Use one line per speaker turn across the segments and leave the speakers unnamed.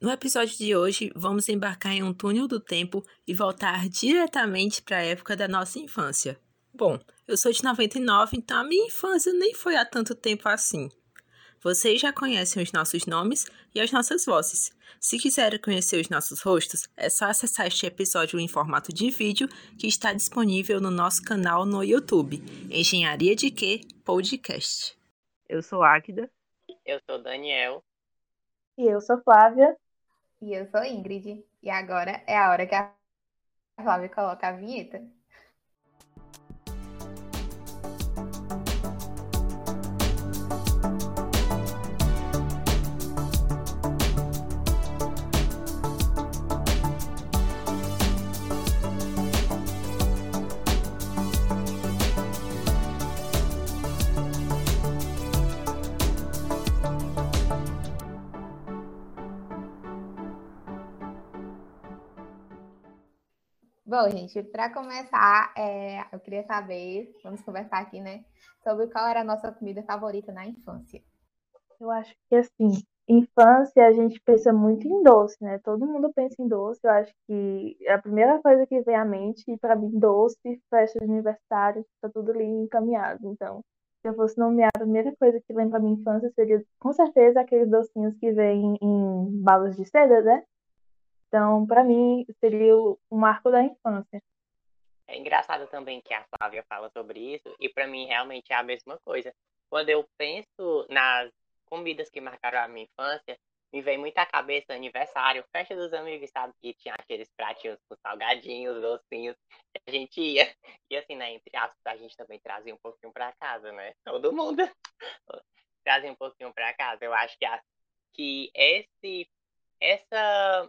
No episódio de hoje, vamos embarcar em um túnel do tempo e voltar diretamente para a época da nossa infância. Bom, eu sou de 99, então a minha infância nem foi há tanto tempo assim. Vocês já conhecem os nossos nomes e as nossas vozes. Se quiserem conhecer os nossos rostos, é só acessar este episódio em formato de vídeo que está disponível no nosso canal no YouTube, Engenharia de Quê Podcast.
Eu sou Águida.
Eu sou Daniel.
E eu sou Flávia.
E eu sou Ingrid. E agora é a hora que a Flávia coloca a vinheta. Bom, gente, para começar, é, eu queria saber, vamos conversar aqui, né, sobre qual era a nossa comida favorita na infância.
Eu acho que, assim, infância a gente pensa muito em doce, né? Todo mundo pensa em doce. Eu acho que a primeira coisa que vem à mente, para mim, doce, festa de aniversário, tá tudo ali encaminhado. Então, se eu fosse nomear, a primeira coisa que vem para minha infância seria, com certeza, aqueles docinhos que vêm em balas de seda, né? Então, para mim, seria o marco da infância.
É engraçado também que a Flávia fala sobre isso, e para mim realmente é a mesma coisa. Quando eu penso nas comidas que marcaram a minha infância, me vem muito à cabeça aniversário, festa dos amigos, sabe? Que tinha aqueles pratinhos com salgadinhos, docinhos, que a gente ia. E assim, né, entre aspas, a gente também trazia um pouquinho para casa, né? Todo mundo trazia um pouquinho para casa. Eu acho que, a, que esse, essa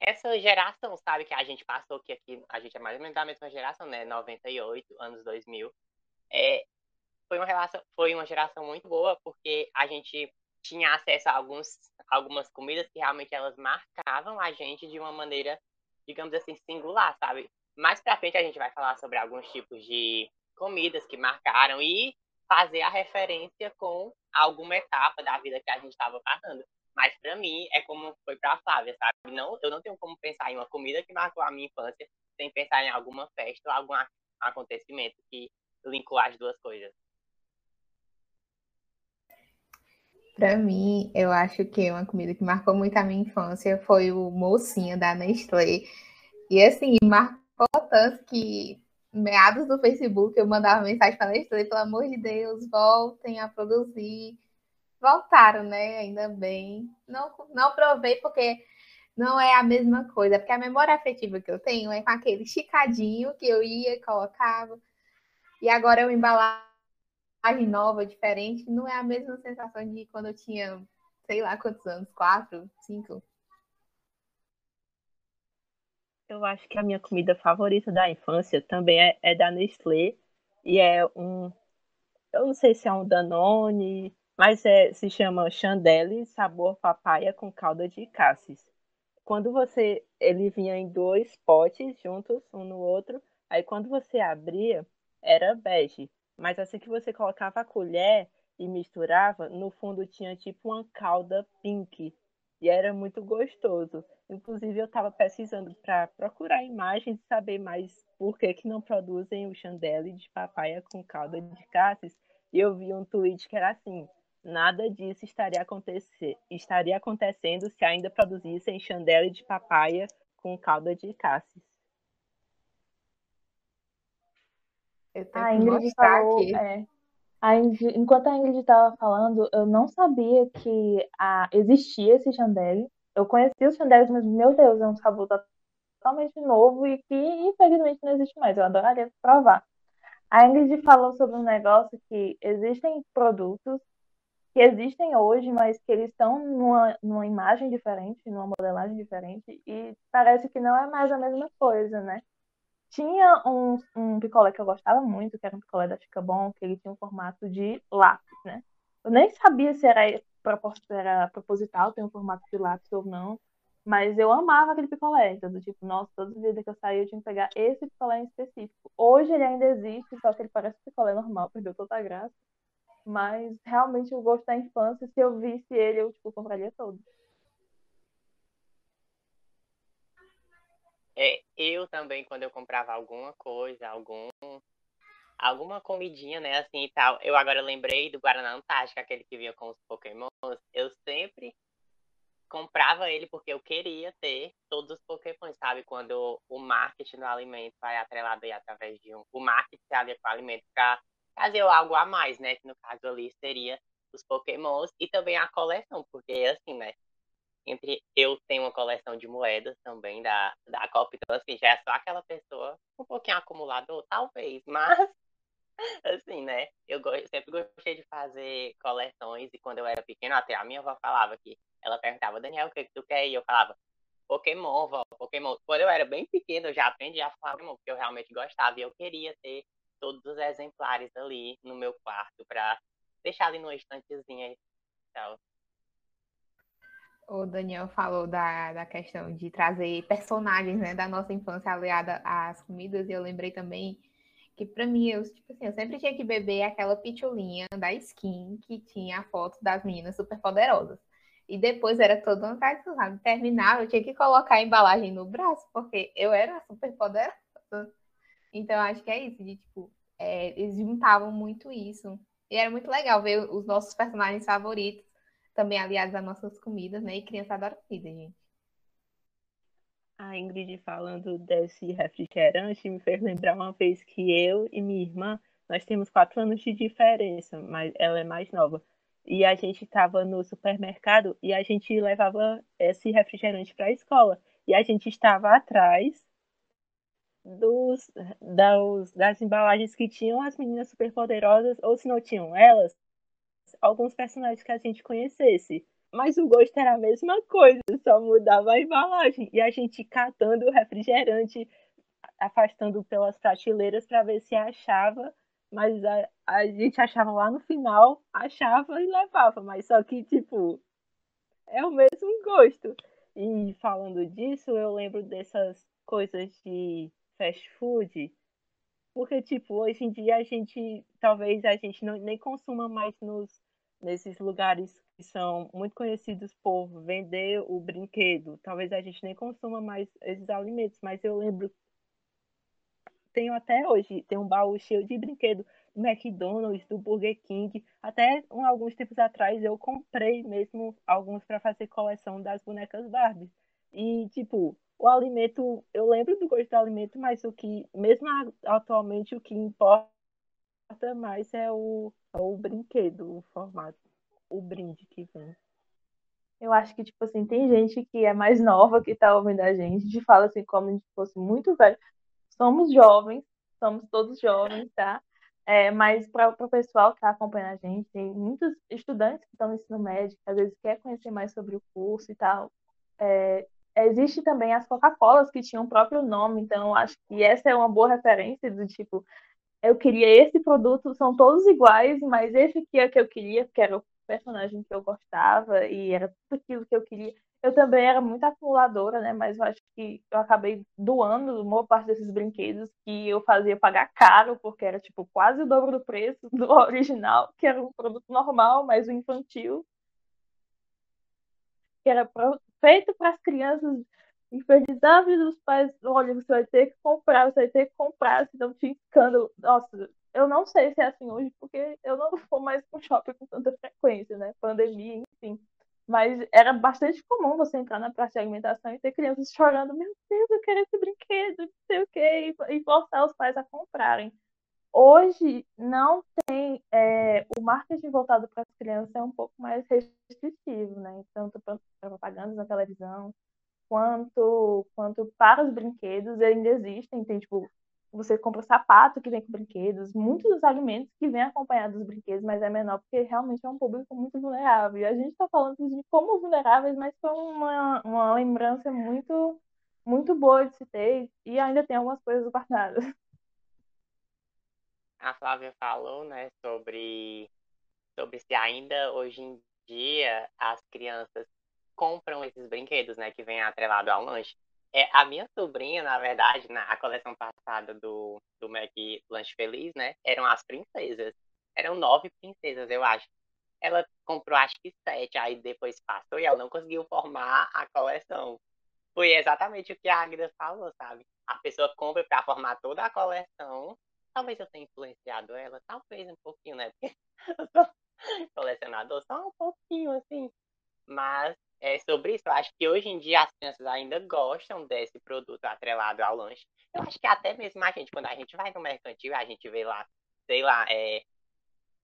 essa geração, sabe, que a gente passou, que aqui a gente é mais ou menos da mesma geração, né? 98, anos 2000. É, foi, uma relação, foi uma geração muito boa, porque a gente tinha acesso a alguns, algumas comidas que realmente elas marcavam a gente de uma maneira, digamos assim, singular, sabe? Mais pra frente a gente vai falar sobre alguns tipos de comidas que marcaram e fazer a referência com alguma etapa da vida que a gente estava passando. Mim é como foi para a Flávia, sabe? Não, eu não tenho como pensar em uma comida que marcou a minha infância sem pensar em alguma festa ou algum acontecimento que linkou as duas coisas.
Para mim, eu acho que uma comida que marcou muito a minha infância foi o mocinho da Nestlé. E assim, marcou tanto que meados do Facebook eu mandava mensagem para Nestlé, pelo amor de Deus, voltem a produzir voltaram, né? Ainda bem. Não, não provei porque não é a mesma coisa, porque a memória afetiva que eu tenho é com aquele chicadinho que eu ia colocava. E agora é uma embalagem nova, diferente, não é a mesma sensação de quando eu tinha, sei lá quantos anos, quatro, cinco.
Eu acho que a minha comida favorita da infância também é, é da Nestlé e é um, eu não sei se é um Danone, mas é, se chama chandelle sabor papaya com calda de cassis. Quando você, ele vinha em dois potes juntos, um no outro, aí quando você abria, era bege, mas assim que você colocava a colher e misturava, no fundo tinha tipo uma calda pink, e era muito gostoso. Inclusive eu estava pesquisando para procurar imagens e saber mais por que, que não produzem o chandelle de papaya com calda de cassis, e eu vi um tweet que era assim, Nada disso estaria, acontecer, estaria acontecendo se ainda produzissem chandelle de papaya com calda de cassis.
A Ingrid falou, aqui. É, a Ingrid, enquanto a Ingrid estava falando, eu não sabia que a, existia esse chandelle. Eu conhecia os chandelles, mas, meu Deus, é um sabor totalmente novo e que, infelizmente, não existe mais. Eu adoraria provar. A Ingrid falou sobre um negócio que existem produtos que existem hoje, mas que eles estão numa, numa imagem diferente, numa modelagem diferente, e parece que não é mais a mesma coisa, né? Tinha um, um picolé que eu gostava muito, que era um picolé da Chica que ele tinha um formato de lápis, né? Eu nem sabia se era, era proposital ter um formato de lápis ou não, mas eu amava aquele picolé, então, do tipo, nossa, toda vida que eu saía eu tinha que pegar esse picolé em específico. Hoje ele ainda existe, só que ele parece um picolé normal, perdeu toda a graça. Mas realmente o gosto da infância, se eu visse ele, eu tipo, compraria todo.
É, eu também, quando eu comprava alguma coisa, algum, alguma comidinha, né, assim e tal, eu agora lembrei do Guaraná Antártica, aquele que vinha com os pokémons, eu sempre comprava ele porque eu queria ter todos os Pokémon, sabe? Quando o marketing do alimento vai atrelado aí através de um. O marketing se alia com o alimento para fazer algo a mais, né? Que no caso ali seria os Pokémons e também a coleção, porque assim, né? Entre eu tenho uma coleção de moedas também da, da Copa, então assim, já é só aquela pessoa um pouquinho acumulador, talvez, mas assim, né? Eu sempre gostei de fazer coleções e quando eu era pequeno, até a minha avó falava que ela perguntava, Daniel, o que, que tu quer? E eu falava, Pokémon, vó, Pokémon. Quando eu era bem pequeno, eu já aprendi a falar Pokémon, porque eu realmente gostava e eu queria ter todos os exemplares ali no meu quarto para deixar ali numa estantezinha tal.
O Daniel falou da, da questão de trazer personagens né, da nossa infância aliada às comidas, e eu lembrei também que para mim, eu, tipo assim, eu sempre tinha que beber aquela pitulinha da skin que tinha a foto das meninas super poderosas. E depois era todo um tradição, sabe? Terminava, eu tinha que colocar a embalagem no braço, porque eu era super poderosa. Então, acho que é isso, de tipo, é, eles juntavam muito isso. E era muito legal ver os nossos personagens favoritos também aliados às nossas comidas, né? E criança adora comida, gente
a Ingrid falando desse refrigerante me fez lembrar uma vez que eu e minha irmã, nós temos quatro anos de diferença, mas ela é mais nova. E a gente estava no supermercado e a gente levava esse refrigerante para a escola. E a gente estava atrás dos, das, embalagens que tinham as meninas superpoderosas, ou se não tinham elas, alguns personagens que a gente conhecesse mas o gosto era a mesma coisa, só mudava a embalagem. E a gente catando o refrigerante, afastando pelas prateleiras para ver se achava, mas a, a gente achava lá no final, achava e levava, mas só que, tipo, é o mesmo gosto. E falando disso, eu lembro dessas coisas de fast food, porque, tipo, hoje em dia a gente, talvez a gente não, nem consuma mais nos, nesses lugares que são muito conhecidos por vender o brinquedo. Talvez a gente nem consuma mais esses alimentos, mas eu lembro tenho até hoje, tem um baú cheio de brinquedo do McDonald's, do Burger King. Até um, alguns tempos atrás eu comprei mesmo alguns para fazer coleção das bonecas Barbie. E, tipo, o alimento, eu lembro do gosto do alimento, mas o que, mesmo atualmente, o que importa mais é o, é o brinquedo, o formato o brinde que vem.
Eu acho que, tipo assim, tem gente que é mais nova que tá ouvindo a gente, de fala assim, como se fosse muito velho. Somos jovens, somos todos jovens, tá? É, mas para o pessoal que está acompanhando a gente, tem muitos estudantes que estão no ensino médio, que às vezes quer conhecer mais sobre o curso e tal. É, existe também as Coca-Colas que tinham o próprio nome, então acho que essa é uma boa referência do tipo, eu queria esse produto, são todos iguais, mas esse aqui é o que eu queria, que era o personagem que eu gostava e era tudo aquilo que eu queria. Eu também era muito acumuladora, né? Mas eu acho que eu acabei doando uma parte desses brinquedos que eu fazia pagar caro, porque era tipo quase o dobro do preço do original, que era um produto normal, mas o infantil. Que era feito para as crianças infelizes os pais, olha, você vai ter que comprar, você vai ter que comprar, senão tinha escândalo. Nossa, eu não sei se é assim hoje, porque eu não vou mais pro shopping com tanta frequência, né? Pandemia, enfim. Mas era bastante comum você entrar na praça de alimentação e ter crianças chorando: Meu Deus, eu quero esse brinquedo, não sei o quê, e forçar os pais a comprarem. Hoje não tem. É, o marketing voltado para as crianças é um pouco mais restritivo, né? Tanto para propagandas na televisão, quanto, quanto para os brinquedos ainda existem. Tem, tipo, você compra sapato que vem com brinquedos, muitos dos alimentos que vêm acompanhados dos brinquedos, mas é menor porque realmente é um público muito vulnerável. E a gente está falando de como vulneráveis, mas foi uma, uma lembrança muito, muito boa de se ter e ainda tem algumas coisas guardadas.
A Flávia falou, né, sobre, sobre se ainda hoje em dia as crianças compram esses brinquedos, né, que vêm atrelado ao lanche. É, a minha sobrinha, na verdade, na coleção passada do, do Mac Lanche Feliz, né? Eram as princesas. Eram nove princesas, eu acho. Ela comprou acho que sete, aí depois passou e ela não conseguiu formar a coleção. foi exatamente o que a Agda falou, sabe? A pessoa compra para formar toda a coleção. Talvez eu tenha influenciado ela, talvez um pouquinho, né? Porque eu sou colecionador só um pouquinho, assim. Mas é, sobre isso, eu acho que hoje em dia as crianças ainda gostam desse produto atrelado ao lanche. Eu acho que até mesmo a gente, quando a gente vai no mercantil, a gente vê lá, sei lá, é,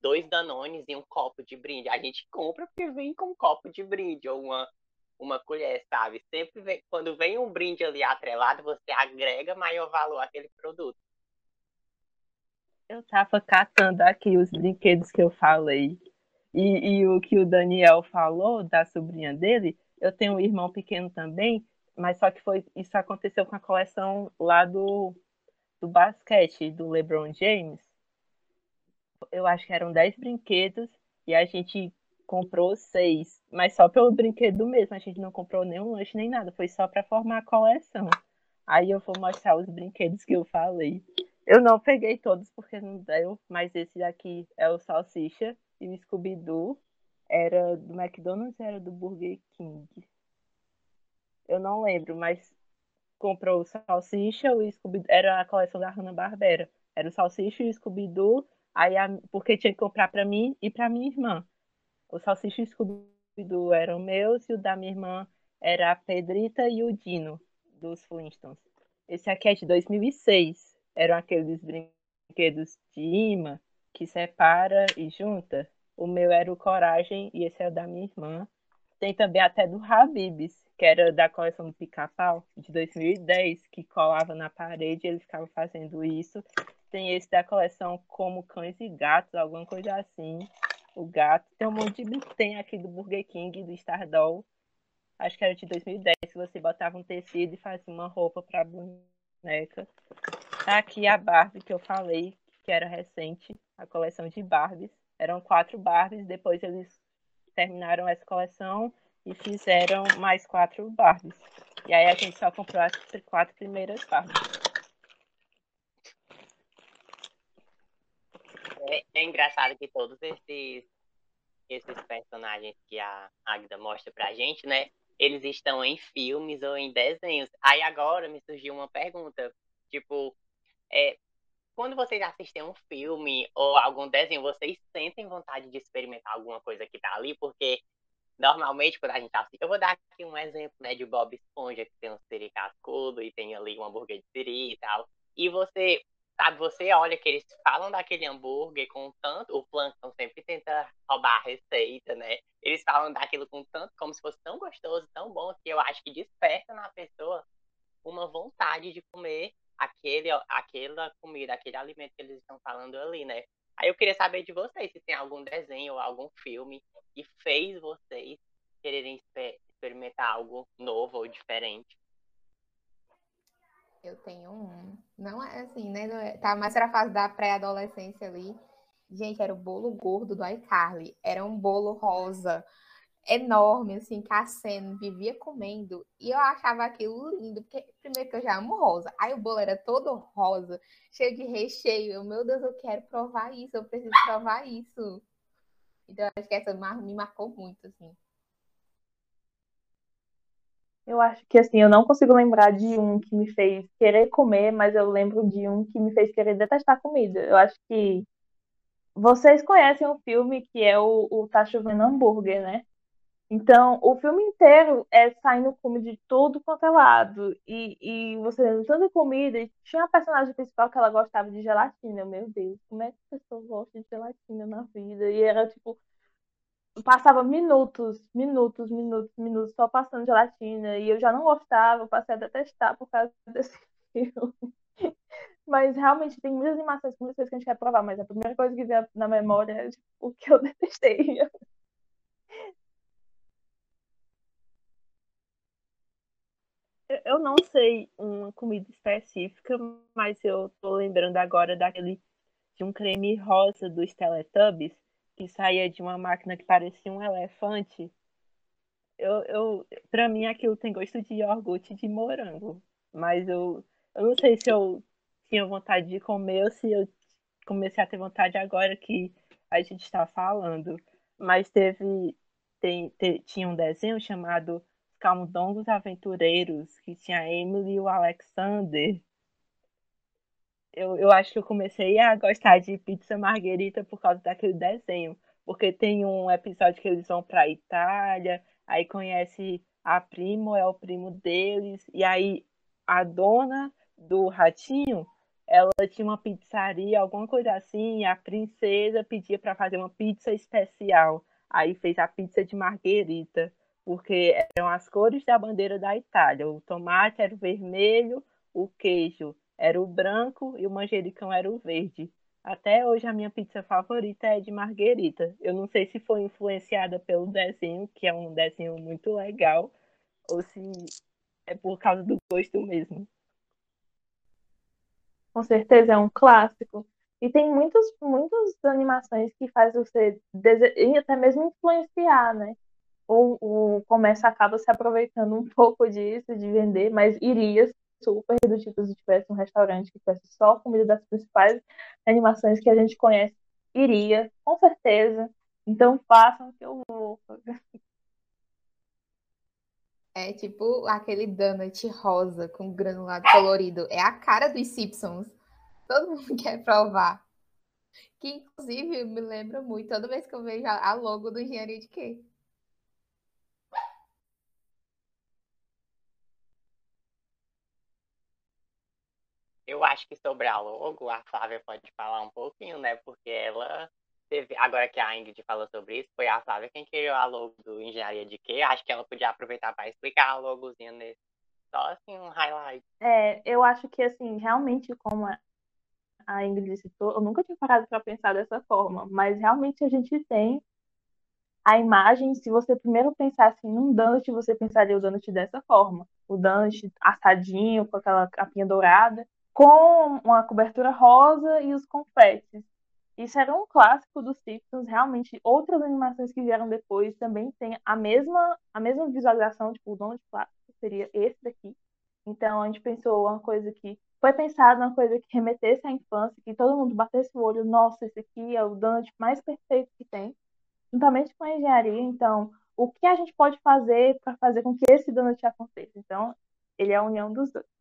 dois danones e um copo de brinde. A gente compra porque vem com um copo de brinde ou uma, uma colher, sabe? Sempre vem, quando vem um brinde ali atrelado, você agrega maior valor àquele produto.
Eu tava catando aqui os brinquedos que eu falei. E, e o que o Daniel falou da sobrinha dele, eu tenho um irmão pequeno também, mas só que foi isso aconteceu com a coleção lá do, do basquete do LeBron James. Eu acho que eram 10 brinquedos e a gente comprou seis, mas só pelo brinquedo mesmo. A gente não comprou nenhum lanche nem nada, foi só para formar a coleção. Aí eu vou mostrar os brinquedos que eu falei. Eu não peguei todos porque não deu, mas esse daqui é o salsicha e o Scooby-Doo era do McDonald's era do Burger King. Eu não lembro, mas comprou o salsicha, o Scooby era a coleção da Hanna-Barbera. Era o salsicha e o Scooby-Doo, aí a... porque tinha que comprar para mim e para minha irmã. O salsicha e o Scooby-Doo eram meus e o da minha irmã era a Pedrita e o Dino dos Flintstones. Esse aqui é de 2006 eram aqueles brinquedos de imã que separa e junta. O meu era o Coragem e esse é o da minha irmã. Tem também até do Habibs, que era da coleção do Pica-Pau, de 2010, que colava na parede e ele ficava fazendo isso. Tem esse da coleção Como Cães e Gatos, alguma coisa assim. O gato. Tem um monte de tem aqui do Burger King, do Stardoll. Acho que era de 2010, que você botava um tecido e fazia uma roupa para boneca. Aqui a Barbie que eu falei, que era recente, a coleção de Barbies. Eram quatro Barbies, depois eles terminaram essa coleção e fizeram mais quatro Barbies. E aí a gente só comprou as quatro primeiras Barbies.
É, é engraçado que todos esses, esses personagens que a Agda mostra pra gente, né? Eles estão em filmes ou em desenhos. Aí agora me surgiu uma pergunta. Tipo, é, quando vocês assistem um filme ou algum desenho, vocês sentem vontade de experimentar alguma coisa que tá ali, porque normalmente quando a gente assiste, eu vou dar aqui um exemplo, né, de Bob Esponja, que tem um siri cascudo e tem ali um hambúrguer de siri e tal, e você, sabe, você olha que eles falam daquele hambúrguer com tanto, o Plankton sempre tenta roubar a receita, né, eles falam daquilo com tanto, como se fosse tão gostoso, tão bom, que eu acho que desperta na pessoa uma vontade de comer aquele, aquela comida, aquele alimento que eles estão falando ali, né? Aí eu queria saber de vocês se tem algum desenho ou algum filme que fez vocês quererem experimentar algo novo ou diferente.
Eu tenho um. Não é assim, né? É, tá mais pra fase da pré-adolescência ali. Gente, era o bolo gordo do iCarly. Era um bolo rosa enorme, assim, que a vivia comendo. E eu achava aquilo lindo, porque primeiro que eu já amo rosa. Aí o bolo era todo rosa, cheio de recheio. Eu, meu Deus, eu quero provar isso, eu preciso provar isso. Então, acho que essa me marcou muito, assim.
Eu acho que, assim, eu não consigo lembrar de um que me fez querer comer, mas eu lembro de um que me fez querer detestar comida. Eu acho que vocês conhecem o filme que é o, o Tá Chovendo Hambúrguer, né? Então, o filme inteiro é saindo comida de todo quanto é lado. E, e você vendo tanta comida. E tinha a personagem principal que ela gostava de gelatina. Meu Deus, como é que a pessoa gosta de gelatina na vida? E era tipo. Passava minutos, minutos, minutos, minutos só passando gelatina. E eu já não gostava, passei a detestar por causa desse filme. Mas realmente tem muitas animações, muitas coisas que a gente quer provar, mas a primeira coisa que vem na memória é tipo, o que eu detestei.
Eu não sei uma comida específica, mas eu tô lembrando agora daquele de um creme rosa dos Teletubbies que saía de uma máquina que parecia um elefante. Eu, eu, para mim aquilo tem gosto de iogurte de morango, mas eu, eu não sei se eu tinha vontade de comer ou se eu comecei a ter vontade agora que a gente está falando. Mas teve, tem, te, tinha um desenho chamado Camundongos Aventureiros, que tinha a Emily e o Alexander. Eu, eu acho que eu comecei a gostar de pizza marguerita por causa daquele desenho. Porque tem um episódio que eles vão pra Itália, aí conhece a primo, é o primo deles, e aí a dona do ratinho, ela tinha uma pizzaria, alguma coisa assim, e a princesa pedia para fazer uma pizza especial. Aí fez a pizza de marguerita, porque eram as cores da bandeira da Itália. O tomate era o vermelho, o queijo era o branco e o manjericão era o verde. Até hoje a minha pizza favorita é de marguerita. Eu não sei se foi influenciada pelo desenho, que é um desenho muito legal, ou se é por causa do gosto mesmo.
Com certeza é um clássico. E tem muitas, muitas animações que faz você dese... e até mesmo influenciar, né? O, o comércio acaba se aproveitando um pouco disso, de vender, mas iria super do tipo se tivesse um restaurante que tivesse só comida das principais animações que a gente conhece, iria, com certeza. Então façam que eu vou.
É tipo aquele donut rosa com granulado colorido. É a cara dos Simpsons. Todo mundo quer provar. Que inclusive me lembra muito toda vez que eu vejo a logo do Engenharia de Quê?
Acho que sobre a logo, a Flávia pode falar um pouquinho, né? Porque ela teve. Agora que a Ingrid falou sobre isso, foi a Flávia quem criou a logo do Engenharia de Quê? Acho que ela podia aproveitar para explicar a logozinha nesse. Só assim, um highlight.
É, eu acho que assim, realmente, como a Ingrid citou, eu nunca tinha parado para pensar dessa forma, mas realmente a gente tem a imagem, se você primeiro pensar assim num donut, você pensaria o donut dessa forma. O donut assadinho, com aquela capinha dourada com uma cobertura rosa e os confetes. Isso era um clássico dos Simpsons, realmente outras animações que vieram depois também têm a mesma a mesma visualização, tipo, o dono de clássico seria esse daqui. Então a gente pensou uma coisa que foi pensada uma coisa que remetesse à infância, que todo mundo batesse o olho, nossa, esse aqui é o donut mais perfeito que tem, juntamente com a engenharia. Então, o que a gente pode fazer para fazer com que esse donut aconteça? Então, ele é a união dos dois.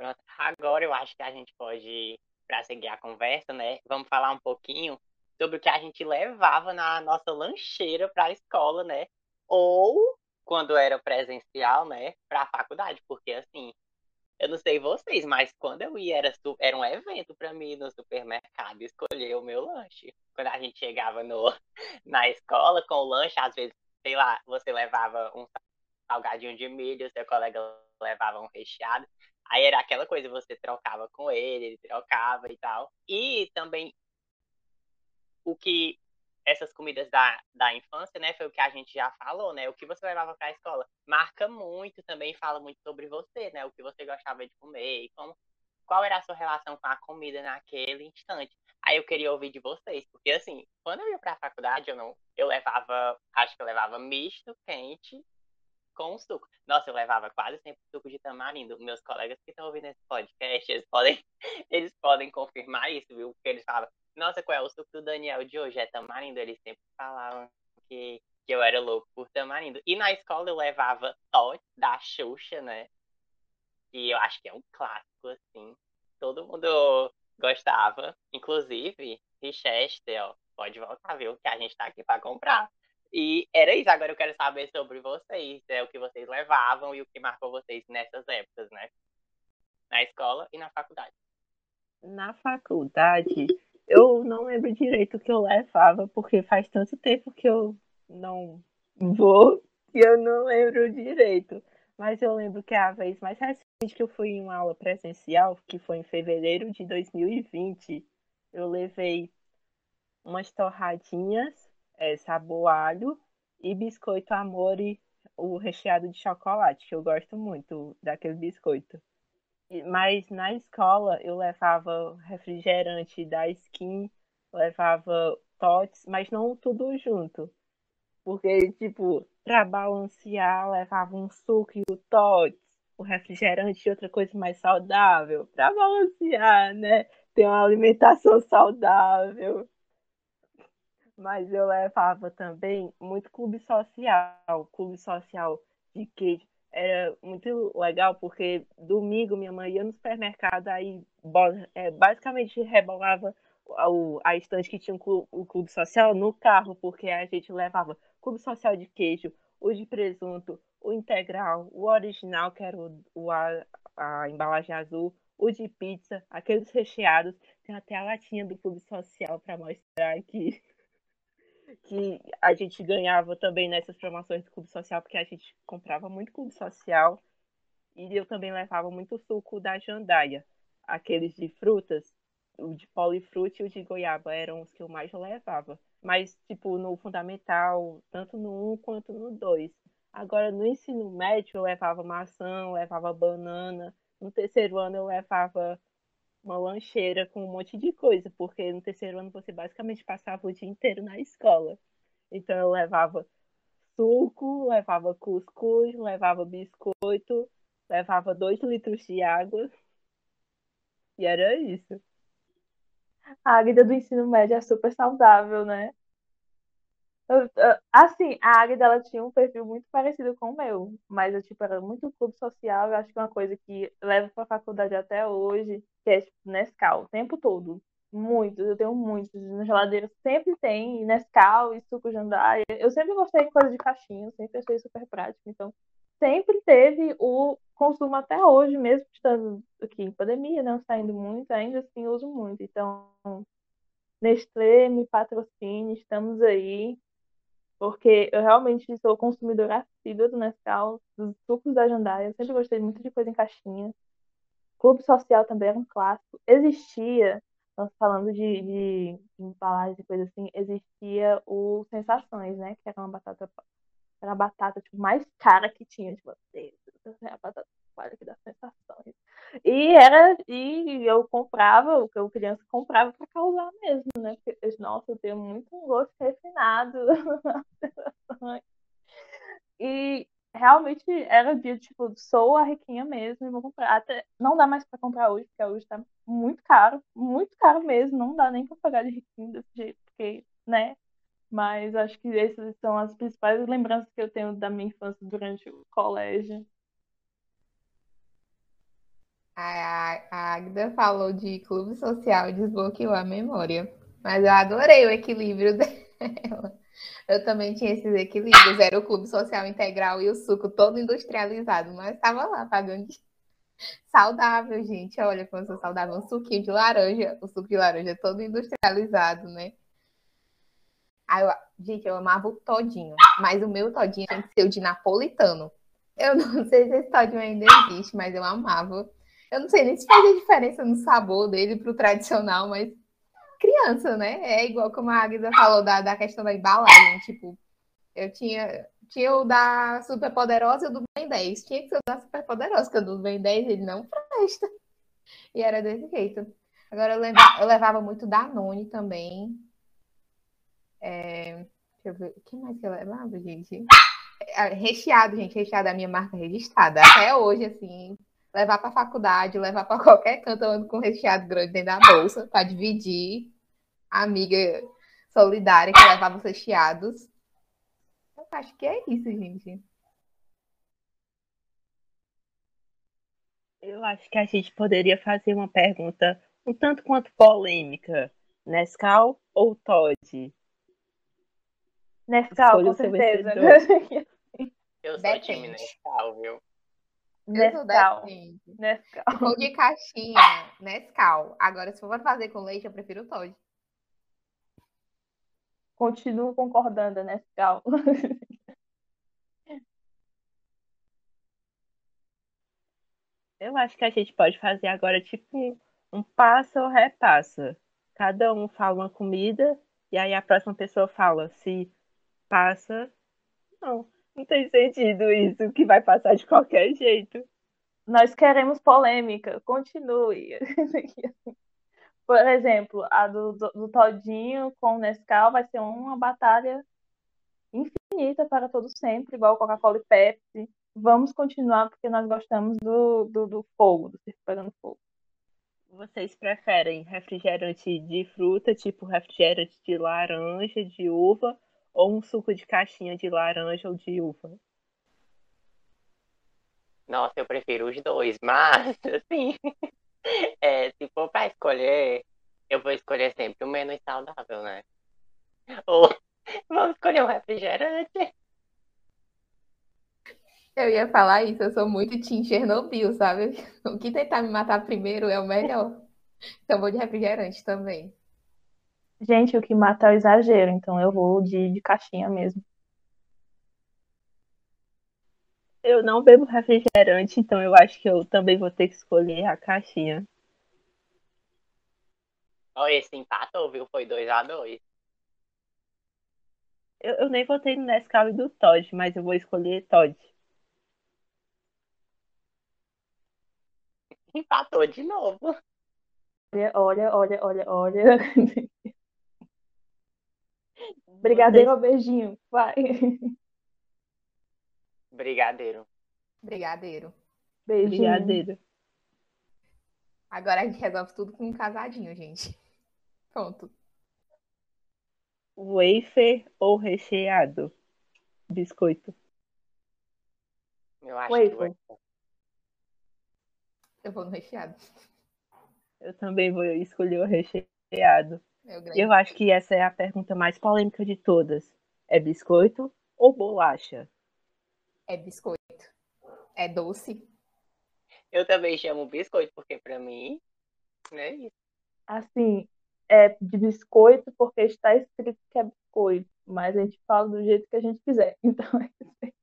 Pronto, agora eu acho que a gente pode, para seguir a conversa, né? Vamos falar um pouquinho sobre o que a gente levava na nossa lancheira para a escola, né? Ou quando era presencial, né, para a faculdade, porque assim, eu não sei vocês, mas quando eu ia era, era um evento para mim no supermercado escolher o meu lanche. Quando a gente chegava no, na escola com o lanche, às vezes, sei lá, você levava um salgadinho de milho, seu colega levava um recheado. Aí era aquela coisa, você trocava com ele, ele trocava e tal. E também o que essas comidas da, da infância, né, foi o que a gente já falou, né? O que você levava para a escola marca muito também, fala muito sobre você, né? O que você gostava de comer e como qual era a sua relação com a comida naquele instante. Aí eu queria ouvir de vocês, porque assim, quando eu ia para a faculdade, eu não, eu levava, acho que eu levava misto, quente com suco. Nossa, eu levava quase sempre suco de tamarindo. Meus colegas que estão ouvindo esse podcast, eles podem, eles podem confirmar isso, viu? Porque eles falavam, nossa, qual é o suco do Daniel de hoje? É tamarindo. Eles sempre falavam que, que eu era louco por tamarindo. E na escola eu levava Todd da Xuxa, né? E eu acho que é um clássico, assim. Todo mundo gostava. Inclusive, Richester, ó, pode voltar, viu? Que a gente tá aqui para comprar. E era isso. Agora eu quero saber sobre vocês, é o que vocês levavam e o que marcou vocês nessas épocas, né? Na escola e na faculdade.
Na faculdade, eu não lembro direito o que eu levava, porque faz tanto tempo que eu não vou que eu não lembro direito. Mas eu lembro que a vez mais recente que eu fui em uma aula presencial, que foi em fevereiro de 2020, eu levei umas torradinhas é, sabor alho e biscoito amore, o recheado de chocolate, que eu gosto muito daquele biscoito. Mas na escola eu levava refrigerante da Skin, levava tots, mas não tudo junto. Porque, tipo, para balancear, levava um suco e o tots, o refrigerante e outra coisa mais saudável. Para balancear, né? Ter uma alimentação saudável mas eu levava também muito clube social. Clube social de queijo. Era muito legal porque domingo minha mãe ia no supermercado, aí é, basicamente rebolava a estante que tinha o clube social no carro, porque a gente levava clube social de queijo, o de presunto, o integral, o original, que era o, o a, a embalagem azul, o de pizza, aqueles recheados. Tem até a latinha do clube social para mostrar que, que a gente ganhava também nessas promoções do clube social, porque a gente comprava muito clube social. E eu também levava muito suco da jandaia, aqueles de frutas, o de polifrute e o de goiaba eram os que eu mais levava. Mas, tipo, no fundamental, tanto no 1 quanto no 2. Agora, no ensino médio, eu levava maçã, eu levava banana. No terceiro ano, eu levava uma lancheira com um monte de coisa, porque no terceiro ano você basicamente passava o dia inteiro na escola. Então, eu levava suco, levava cuscuz, levava biscoito, levava dois litros de água. E era isso.
A vida do ensino médio é super saudável, né? Assim, a Águida ela tinha um perfil muito parecido com o meu, mas eu, tipo, era muito clube social. Eu acho que é uma coisa que leva para a faculdade até hoje, que é tipo, Nescau, o tempo todo. Muitos, eu tenho muitos. Na geladeira sempre tem Nescau e suco de. Eu sempre gostei de coisa de caixinha, sempre achei super prático. Então, sempre teve o consumo até hoje, mesmo estando aqui em pandemia, não saindo muito, ainda assim uso muito. Então, Nestlé me patrocine, estamos aí porque eu realmente sou consumidora assídua do Nescau, dos sucos da Jandaia. Eu sempre gostei muito de coisa em caixinha. Clube Social também era um clássico. Existia, nós falando de, de, de embalagem e coisa assim, existia o Sensações, né? Que era uma batata, era a batata tipo, mais cara que tinha. Tipo, a batata palha que dá sensações. E era, e eu comprava, o que eu criança comprava para causar mesmo, né? Porque, nossa, eu tenho muito gosto refinado. e realmente era dia, tipo, sou a riquinha mesmo e vou comprar. Até, não dá mais para comprar hoje, porque hoje tá muito caro, muito caro mesmo, não dá nem para pagar de riquinho desse jeito, porque, né? Mas acho que essas são as principais lembranças que eu tenho da minha infância durante o colégio.
A, Agda falou de clube social e desbloqueou a memória. Mas eu adorei o equilíbrio dela. Eu também tinha esses equilíbrios. Era o clube social integral e o suco todo industrializado, mas estava lá pagando saudável, gente. Olha como eu saudável. Um suquinho de laranja, o suco de laranja todo industrializado, né? Aí eu, gente, eu amava o todinho, mas o meu todinho tem que ser o de napolitano. Eu não sei se esse todinho ainda existe, mas eu amava. Eu não sei nem se fazia diferença no sabor dele pro tradicional, mas criança, né? É igual como a Agda falou da, da questão da embalagem. Tipo, eu tinha, tinha o da Super Poderosa e o do Ben 10. Tinha que ser o da Super Poderosa, porque o do Ben 10 ele não presta. E era desse jeito. Agora eu levava, eu levava muito também. É, deixa eu ver. O que mais que eu levava, gente? É, recheado, gente. Recheado é a minha marca registrada. Até hoje, assim, levar para faculdade, levar para qualquer canto, eu ando com recheado grande dentro da bolsa para dividir. A amiga solidária que levava os recheados. Eu acho que é isso, gente.
Eu acho que a gente poderia fazer uma pergunta um tanto quanto polêmica. Nescau ou Todd?
Nescau, com certeza.
Eu sou time Nescau, viu?
Nescau. Nescau.
Ou de caixinha, Nescau. Agora, se for fazer com leite, eu prefiro o Todd.
Continuo concordando, Nescau.
Eu acho que a gente pode fazer agora tipo um passa ou repassa. Cada um fala uma comida e aí a próxima pessoa fala se passa. Não. Não tem sentido isso, que vai passar de qualquer jeito.
Nós queremos polêmica, continue. Por exemplo, a do, do, do Todinho com o Nescau vai ser uma batalha infinita para todo sempre, igual Coca-Cola e Pepsi. Vamos continuar porque nós gostamos do, do, do fogo, do circo pegando fogo.
Vocês preferem refrigerante de fruta, tipo refrigerante de laranja, de uva, ou um suco de caixinha de laranja ou de uva?
Nossa, eu prefiro os dois, mas, assim, é, se for pra escolher, eu vou escolher sempre o menos saudável, né? Ou vamos escolher um refrigerante.
Eu ia falar isso, eu sou muito Team Chernobyl, sabe? O que tentar me matar primeiro é o melhor. Então vou de refrigerante também.
Gente, o que mata é o exagero, então eu vou de, de caixinha mesmo.
Eu não bebo refrigerante, então eu acho que eu também vou ter que escolher a caixinha.
Olha, esse empatou, viu? Foi 2x2.
Eu, eu nem votei no Nescau e do Todd, mas eu vou escolher Todd.
Empatou de novo.
Olha, olha, olha, olha. Brigadeiro ou beijinho? Vai.
Brigadeiro.
Brigadeiro.
Beijinho.
Brigadeiro.
Agora a gente resolve tudo com um casadinho, gente. Pronto.
Wafer ou recheado? Biscoito.
Eu acho que
Wafer.
Eu vou no recheado.
Eu também vou escolher o recheado.
É.
Eu acho que essa é a pergunta mais polêmica de todas. É biscoito ou bolacha?
É biscoito. É doce.
Eu também chamo biscoito, porque pra mim, é isso.
Assim, é de biscoito porque está escrito que é biscoito, mas a gente fala do jeito que a gente quiser. Então, é isso.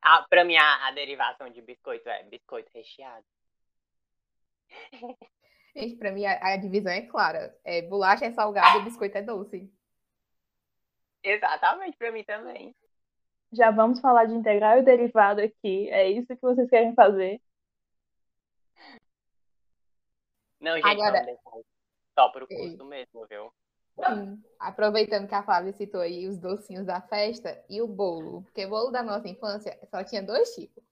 Ah, pra mim, a, a derivação de biscoito é biscoito recheado.
Gente, pra mim a, a divisão é clara. É, bolacha é salgado e biscoito é doce.
Exatamente, pra mim também.
já vamos falar de integral e derivado aqui. É isso que vocês querem fazer?
Não, gente,
Agora-
não, só pro
Ei.
curso mesmo, viu?
Sim. Aproveitando que a Flávia citou aí os docinhos da festa e o bolo. Porque o bolo da nossa infância só tinha dois tipos.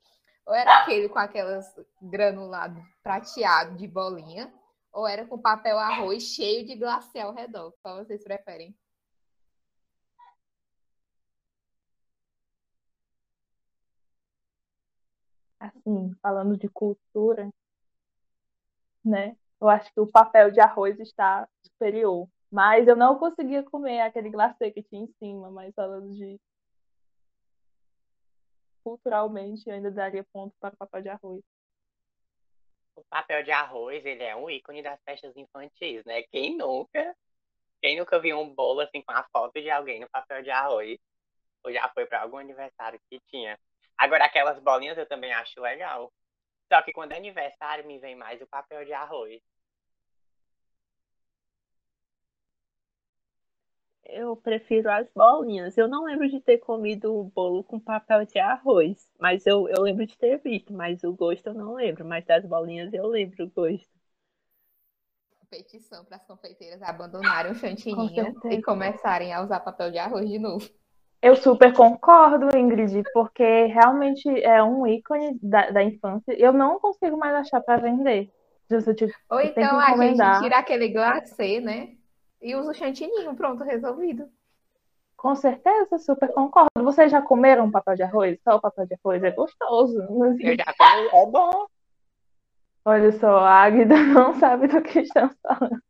Ou era aquele com aquelas granulado prateado de bolinha, ou era com papel arroz cheio de glacê ao redor. Qual vocês preferem?
Assim, falando de cultura, né? Eu acho que o papel de arroz está superior. Mas eu não conseguia comer aquele glacê que tinha em cima, mas falando de culturalmente, eu ainda daria ponto para o papel de arroz.
O papel de arroz, ele é um ícone das festas infantis, né? Quem nunca? Quem nunca viu um bolo assim com a foto de alguém no papel de arroz? Ou já foi para algum aniversário que tinha? Agora, aquelas bolinhas eu também acho legal. Só que quando é aniversário, me vem mais o papel de arroz.
Eu prefiro as bolinhas. Eu não lembro de ter comido o bolo com papel de arroz, mas eu, eu lembro de ter visto, mas o gosto eu não lembro. Mas das bolinhas eu lembro o gosto.
Petição para as confeiteiras abandonarem o
Com
chantininho
certeza.
e começarem a usar papel de arroz de novo.
Eu super concordo, Ingrid, porque realmente é um ícone da, da infância. Eu não consigo mais achar para vender. Você, tipo,
Ou então a gente tira aquele glacê, né? E usa o chantininho, pronto, resolvido.
Com certeza, super concordo. Vocês já comeram papel de arroz? Só o papel de arroz é gostoso. assim.
Eu já comi, é bom.
Olha só, a Águida não sabe do que estamos falando.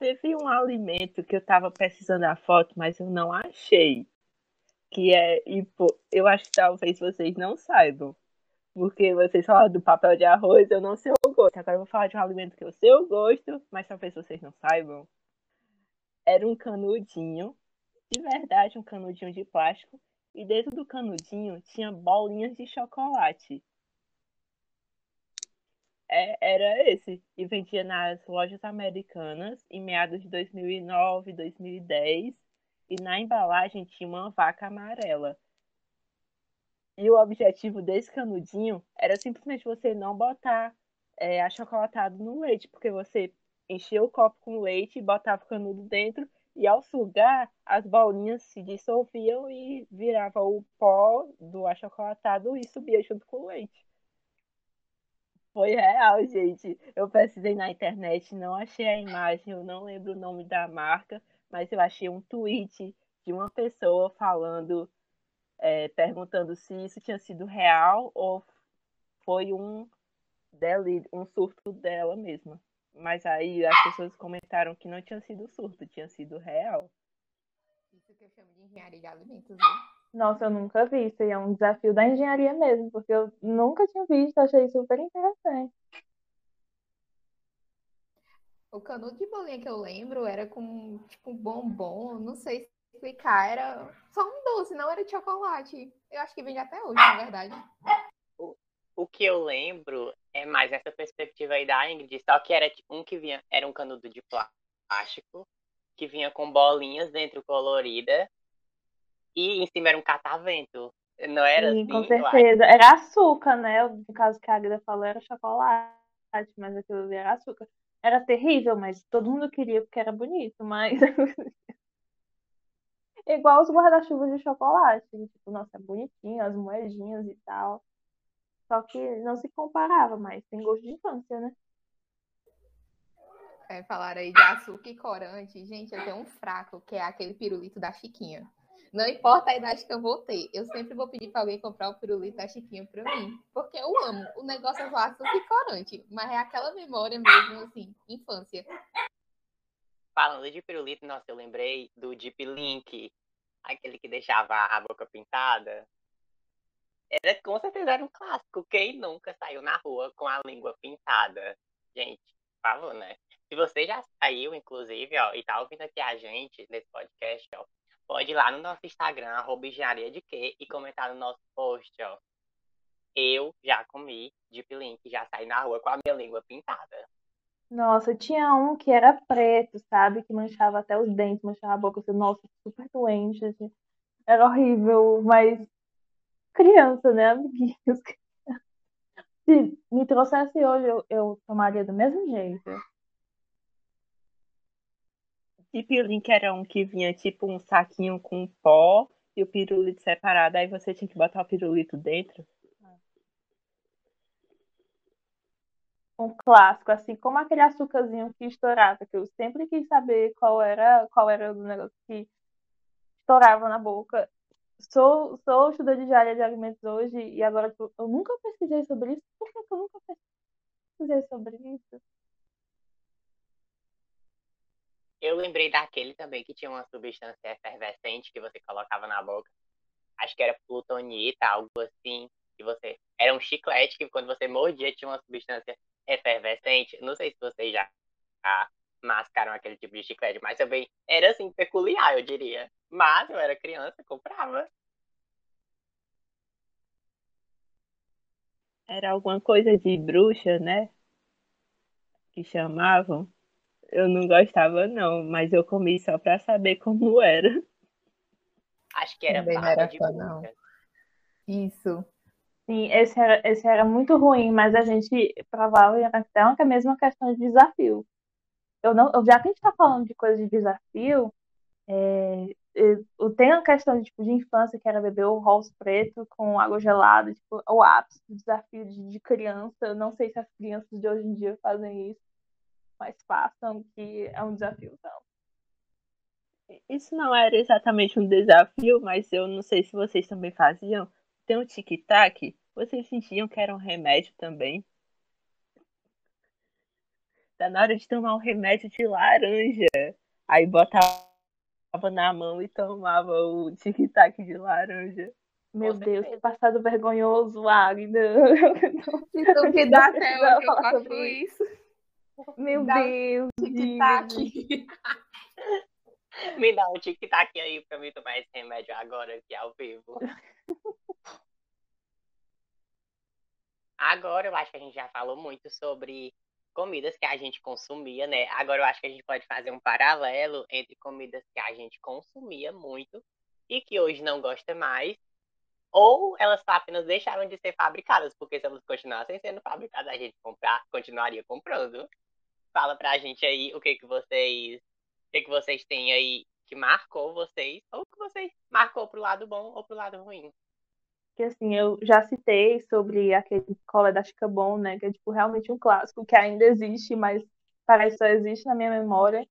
Teve um alimento que eu tava pesquisando a foto, mas eu não achei. Que é, hipo... eu acho que talvez vocês não saibam. Porque vocês falaram do papel de arroz, eu não sei o gosto. Agora eu vou falar de um alimento que eu sei o gosto, mas talvez vocês não saibam. Era um canudinho, de verdade, um canudinho de plástico. E dentro do canudinho tinha bolinhas de chocolate. É, era esse. E vendia nas lojas americanas em meados de 2009, 2010. E na embalagem tinha uma vaca amarela. E o objetivo desse canudinho era simplesmente você não botar é, achocolatado no leite, porque você enchia o copo com leite, botava o canudo dentro e ao sugar as bolinhas se dissolviam e virava o pó do achocolatado e subia junto com o leite. Foi real, gente. Eu pesquisei na internet, não achei a imagem, eu não lembro o nome da marca, mas eu achei um tweet de uma pessoa falando, é, perguntando se isso tinha sido real ou foi um dele, um surto dela mesma. Mas aí as pessoas comentaram que não tinha sido surto, tinha sido real.
Isso que eu chamo de engenharia de alimentos, viu?
Nossa, eu nunca vi. Isso aí é um desafio da engenharia mesmo, porque eu nunca tinha visto, achei super interessante.
O canudo de bolinha que eu lembro era com, tipo, bombom, não sei explicar, era só um doce, não era de chocolate. Eu acho que vende até hoje, na verdade.
O, o que eu lembro é mais essa perspectiva aí da Ingrid, só que era um que vinha, era um canudo de plástico, que vinha com bolinhas dentro colorida, e em cima era um catavento. Não era
Sim,
assim?
com certeza. Era açúcar, né? No caso que a Agra falou era chocolate, mas aquilo ali era açúcar. Era terrível, mas todo mundo queria porque era bonito, mas. Igual os guarda-chuvas de chocolate. Tipo, nossa, é bonitinho, as moedinhas e tal. Só que não se comparava, mas tem gosto de infância, né?
É, falaram aí de açúcar e corante. Gente, eu tenho um fraco, que é aquele pirulito da Chiquinha. Não importa a idade que eu vou ter, eu sempre vou pedir para alguém comprar o pirulito da Chiquinha para mim. Porque eu amo. O negócio é só e corante, mas é aquela memória mesmo, assim, infância.
Falando de pirulito, nossa, eu lembrei do Deep Link, aquele que deixava a boca pintada. Era, com certeza era um clássico. Quem nunca saiu na rua com a língua pintada? Gente, por favor, né? Se você já saiu, inclusive, ó, e tá ouvindo aqui a gente nesse podcast, ó, pode ir lá no nosso Instagram, arroba engenharia de quê, e comentar no nosso post, ó. Eu já comi Deep Link, já saí na rua com a minha língua pintada.
Nossa, tinha um que era preto, sabe? Que manchava até os dentes, manchava a boca. Assim, nossa, super doente. Assim. Era horrível, mas criança, né, amiguinhos? Se me trouxesse hoje, eu, eu tomaria do mesmo jeito.
E que era um que vinha tipo um saquinho com pó e o pirulito separado, aí você tinha que botar o pirulito dentro.
Um clássico, assim como aquele açúcarzinho que estourava, que eu sempre quis saber qual era, qual era o negócio que estourava na boca. Sou, sou estudante de área de alimentos hoje e agora tipo, eu nunca pesquisei sobre isso. Por que eu nunca pesquisei sobre isso?
Eu lembrei daquele também que tinha uma substância efervescente que você colocava na boca. Acho que era plutonita, algo assim. Que você. Era um chiclete que quando você mordia tinha uma substância efervescente. Não sei se vocês já mascaram aquele tipo de chiclete, mas também era assim, peculiar, eu diria. Mas eu era criança, comprava.
Era alguma coisa de bruxa, né? Que chamavam. Eu não gostava, não, mas eu comi só pra saber como era.
Acho que era Também era de fã, não.
Isso.
Sim, esse era, esse era muito ruim, mas a gente provava até que é a mesma questão de desafio. Eu não, já que a gente tá falando de coisa de desafio, é, eu tenho a questão de, tipo, de infância, que era beber o rolls preto com água gelada, tipo, o ápice do desafio de, de criança. Eu não sei se as crianças de hoje em dia fazem isso mas façam, que é um desafio, não.
Isso não era exatamente um desafio, mas eu não sei se vocês também faziam. Tem um tic-tac, vocês sentiam que era um remédio também? Tá na hora de tomar um remédio de laranja. Aí botava na mão e tomava o tic-tac de laranja.
Meu Deus, que passado vergonhoso, Agda.
Então que dá até hoje eu faço isso. isso.
Meu dá Deus.
Um tic-tac.
Me dá um tic-tac aí pra mim tomar esse remédio agora aqui ao vivo. Agora eu acho que a gente já falou muito sobre comidas que a gente consumia, né? Agora eu acho que a gente pode fazer um paralelo entre comidas que a gente consumia muito e que hoje não gosta mais, ou elas apenas deixaram de ser fabricadas, porque se elas continuassem sendo fabricadas, a gente comprar, continuaria comprando. Fala pra gente aí o que que vocês, o que que vocês têm aí que marcou vocês, ou que vocês marcou pro lado bom ou pro lado ruim.
Que assim, eu já citei sobre aquele cola da Chica Bom, né, que é tipo realmente um clássico que ainda existe, mas parece que só existe na minha memória.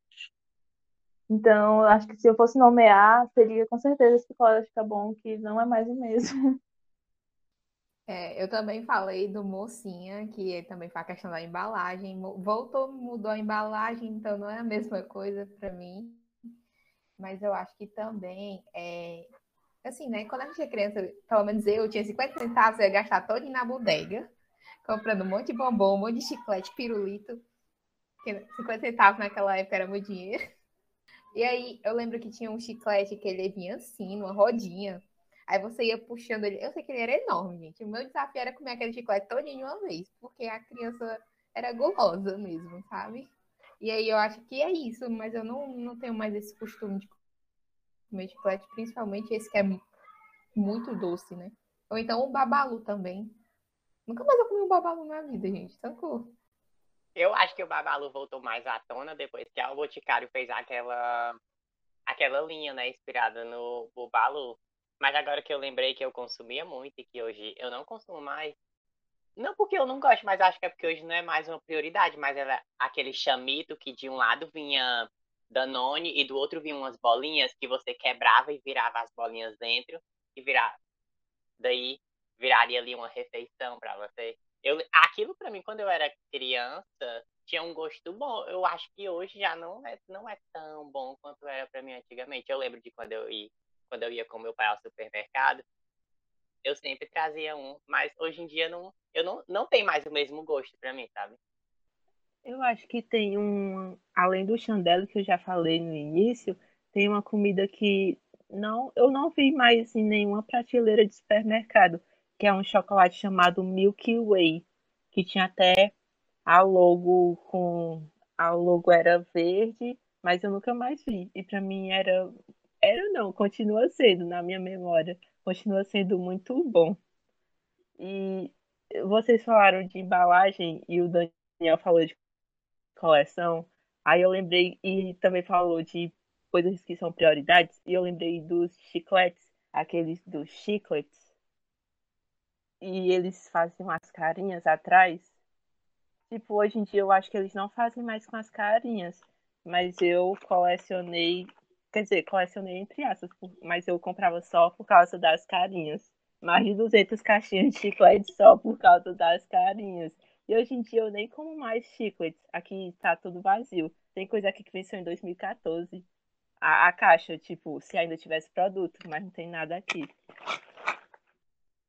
Então, acho que se eu fosse nomear, seria com certeza esse picolé fica bom, que não é mais o mesmo.
É, eu também falei do mocinha, que também foi a questão da embalagem. Voltou, mudou a embalagem, então não é a mesma coisa para mim. Mas eu acho que também é. Assim, né? Quando a gente é criança, pelo menos eu, eu tinha 50 centavos, eu ia gastar todo na bodega, comprando um monte de bombom, um monte de chiclete, pirulito. 50 centavos naquela época era muito dinheiro. E aí eu lembro que tinha um chiclete que ele vinha assim, numa rodinha. Aí você ia puxando ele. Eu sei que ele era enorme, gente. O meu desafio era comer aquele chiclete todinho de uma vez, porque a criança era gulosa mesmo, sabe? E aí eu acho que é isso, mas eu não, não tenho mais esse costume de comer chiclete, principalmente esse que é muito doce, né? Ou então o babalu também. Nunca mais eu comi um babalu na vida, gente. Socorro.
Eu acho que o babalu voltou mais à tona depois que a Boticário fez aquela aquela linha, né, inspirada no babalu. Mas agora que eu lembrei que eu consumia muito e que hoje eu não consumo mais, não porque eu não gosto, mas acho que é porque hoje não é mais uma prioridade, mas era aquele chamito que de um lado vinha Danone e do outro vinha umas bolinhas que você quebrava e virava as bolinhas dentro e virava. Daí viraria ali uma refeição para você. Eu, aquilo para mim, quando eu era criança, tinha um gosto bom. Eu acho que hoje já não é, não é tão bom quanto era para mim antigamente. Eu lembro de quando eu ia quando eu ia com meu pai ao supermercado, eu sempre trazia um, mas hoje em dia não, eu não, não tem mais o mesmo gosto para mim, sabe?
Eu acho que tem um, além do chandelle que eu já falei no início, tem uma comida que não, eu não vi mais em nenhuma prateleira de supermercado, que é um chocolate chamado Milky Way, que tinha até a logo com a logo era verde, mas eu nunca mais vi. E para mim era era não, continua sendo na minha memória, continua sendo muito bom. E vocês falaram de embalagem e o Daniel falou de coleção. Aí eu lembrei e também falou de coisas que são prioridades e eu lembrei dos chicletes, aqueles dos chicletes. E eles fazem umas carinhas atrás. Tipo, hoje em dia eu acho que eles não fazem mais com as carinhas, mas eu colecionei Quer dizer, colecionei entre aspas, mas eu comprava só por causa das carinhas. Mais de 200 caixinhas de chiclete só por causa das carinhas. E hoje em dia eu nem como mais chicletes. Aqui tá tudo vazio. Tem coisa aqui que venceu em 2014. A, a caixa, tipo, se ainda tivesse produto, mas não tem nada aqui.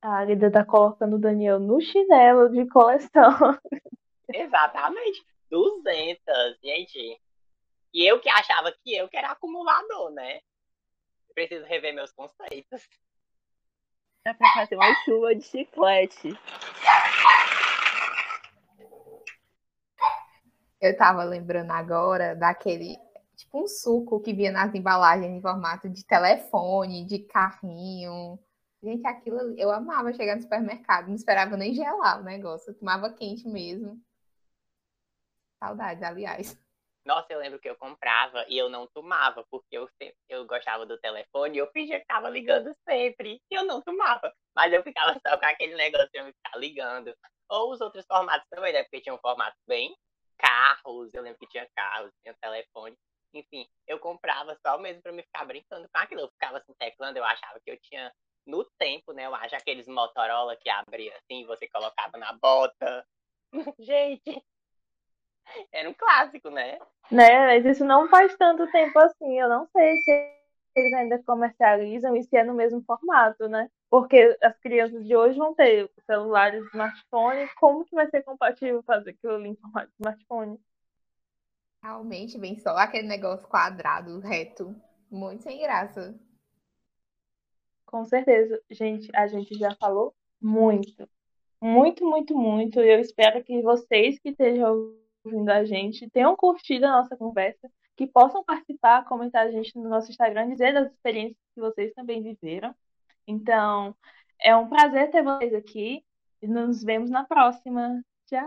A Alida tá colocando o Daniel no chinelo de coleção.
Exatamente. 200, gente. E eu que achava que eu que era acumulador, né? Preciso rever meus conceitos.
Dá pra fazer uma chuva de chiclete.
Eu tava lembrando agora daquele, tipo um suco que vinha nas embalagens em formato de telefone, de carrinho. Gente, aquilo eu amava chegar no supermercado, não esperava nem gelar o negócio, eu tomava quente mesmo. Saudades, aliás.
Nossa, eu lembro que eu comprava e eu não tomava, porque eu, eu gostava do telefone e eu fingia que tava ligando sempre. E eu não tomava. Mas eu ficava só com aquele negócio de eu ficar ligando. Ou os outros formatos também, né? Porque tinha um formato bem carros, eu lembro que tinha carros, tinha telefone. Enfim, eu comprava só mesmo pra me ficar brincando com aquilo. Eu ficava assim teclando, eu achava que eu tinha no tempo, né? Eu acho aqueles Motorola que abria assim, você colocava na bota. Gente, era um clássico, né?
Né, mas isso não faz tanto tempo assim. Eu não sei se eles ainda comercializam e se é no mesmo formato, né? Porque as crianças de hoje vão ter celulares, smartphone. Como que vai ser compatível fazer aquilo em formato smartphone?
Realmente vem só aquele negócio quadrado, reto. Muito sem graça.
Com certeza. Gente, a gente já falou muito. Muito, muito, muito. E eu espero que vocês que estejam ouvindo a gente tenham curtido a nossa conversa, que possam participar, comentar a gente no nosso Instagram, dizer das experiências que vocês também viveram. Então, é um prazer ter vocês aqui e nos vemos na próxima. Tchau!